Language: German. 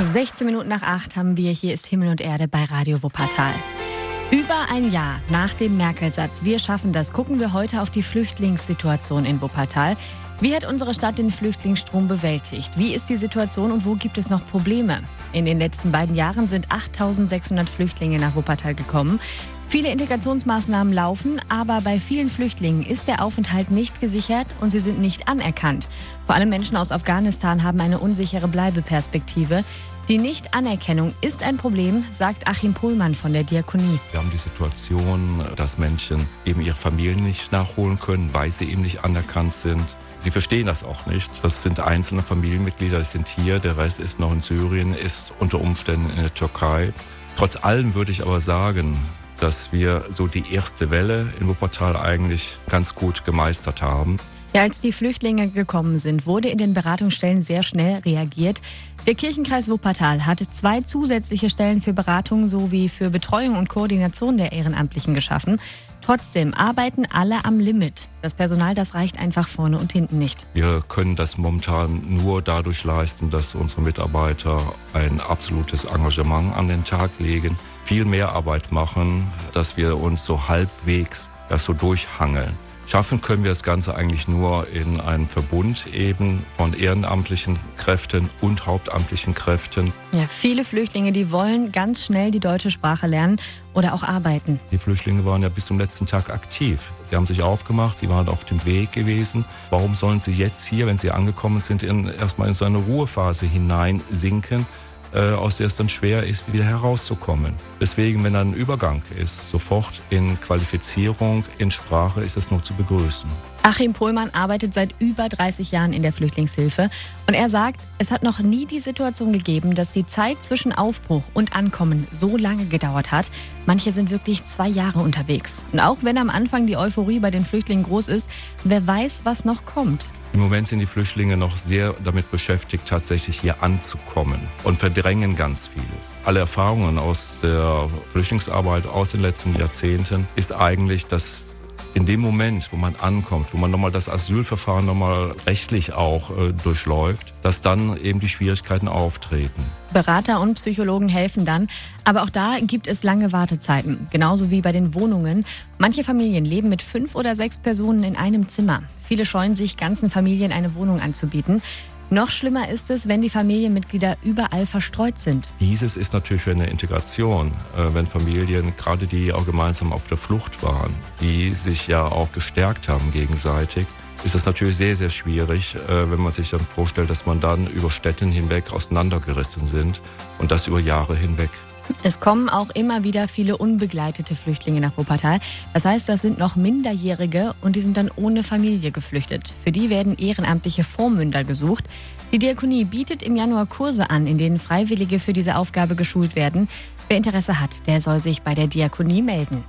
16 Minuten nach 8 haben wir Hier ist Himmel und Erde bei Radio Wuppertal. Über ein Jahr nach dem Merkel-Satz Wir schaffen das, gucken wir heute auf die Flüchtlingssituation in Wuppertal. Wie hat unsere Stadt den Flüchtlingsstrom bewältigt? Wie ist die Situation und wo gibt es noch Probleme? In den letzten beiden Jahren sind 8600 Flüchtlinge nach Wuppertal gekommen. Viele Integrationsmaßnahmen laufen, aber bei vielen Flüchtlingen ist der Aufenthalt nicht gesichert und sie sind nicht anerkannt. Vor allem Menschen aus Afghanistan haben eine unsichere Bleibeperspektive. Die Nichtanerkennung ist ein Problem, sagt Achim Pohlmann von der Diakonie. Wir haben die Situation, dass Menschen eben ihre Familien nicht nachholen können, weil sie eben nicht anerkannt sind. Sie verstehen das auch nicht. Das sind einzelne Familienmitglieder, das sind hier, der Rest ist noch in Syrien, ist unter Umständen in der Türkei. Trotz allem würde ich aber sagen, dass wir so die erste Welle in Wuppertal eigentlich ganz gut gemeistert haben. Ja, als die Flüchtlinge gekommen sind, wurde in den Beratungsstellen sehr schnell reagiert. Der Kirchenkreis Wuppertal hatte zwei zusätzliche Stellen für Beratung sowie für Betreuung und Koordination der Ehrenamtlichen geschaffen. Trotzdem arbeiten alle am Limit. Das Personal, das reicht einfach vorne und hinten nicht. Wir können das momentan nur dadurch leisten, dass unsere Mitarbeiter ein absolutes Engagement an den Tag legen, viel mehr Arbeit machen, dass wir uns so halbwegs das so durchhangeln. Schaffen können wir das Ganze eigentlich nur in einem Verbund eben von ehrenamtlichen Kräften und hauptamtlichen Kräften. Ja, viele Flüchtlinge, die wollen ganz schnell die deutsche Sprache lernen oder auch arbeiten. Die Flüchtlinge waren ja bis zum letzten Tag aktiv. Sie haben sich aufgemacht, sie waren auf dem Weg gewesen. Warum sollen sie jetzt hier, wenn sie angekommen sind, in, erstmal in so eine Ruhephase hineinsinken? Äh, aus der es dann schwer ist, wieder herauszukommen. Deswegen, wenn ein Übergang ist, sofort in Qualifizierung, in Sprache, ist das nur zu begrüßen. Achim Pohlmann arbeitet seit über 30 Jahren in der Flüchtlingshilfe und er sagt, es hat noch nie die Situation gegeben, dass die Zeit zwischen Aufbruch und Ankommen so lange gedauert hat. Manche sind wirklich zwei Jahre unterwegs. Und auch wenn am Anfang die Euphorie bei den Flüchtlingen groß ist, wer weiß, was noch kommt. Im Moment sind die Flüchtlinge noch sehr damit beschäftigt, tatsächlich hier anzukommen und verdrängen ganz vieles. Alle Erfahrungen aus der Flüchtlingsarbeit aus den letzten Jahrzehnten ist eigentlich, dass in dem Moment, wo man ankommt, wo man nochmal das Asylverfahren nochmal rechtlich auch äh, durchläuft, dass dann eben die Schwierigkeiten auftreten. Berater und Psychologen helfen dann, aber auch da gibt es lange Wartezeiten, genauso wie bei den Wohnungen. Manche Familien leben mit fünf oder sechs Personen in einem Zimmer. Viele scheuen sich, ganzen Familien eine Wohnung anzubieten. Noch schlimmer ist es, wenn die Familienmitglieder überall verstreut sind. Dieses ist natürlich für eine Integration, äh, wenn Familien, gerade die auch gemeinsam auf der Flucht waren, die sich ja auch gestärkt haben gegenseitig, ist es natürlich sehr, sehr schwierig, äh, wenn man sich dann vorstellt, dass man dann über Städten hinweg auseinandergerissen sind und das über Jahre hinweg. Es kommen auch immer wieder viele unbegleitete Flüchtlinge nach Wuppertal. Das heißt, das sind noch Minderjährige und die sind dann ohne Familie geflüchtet. Für die werden ehrenamtliche Vormünder gesucht. Die Diakonie bietet im Januar Kurse an, in denen Freiwillige für diese Aufgabe geschult werden. Wer Interesse hat, der soll sich bei der Diakonie melden.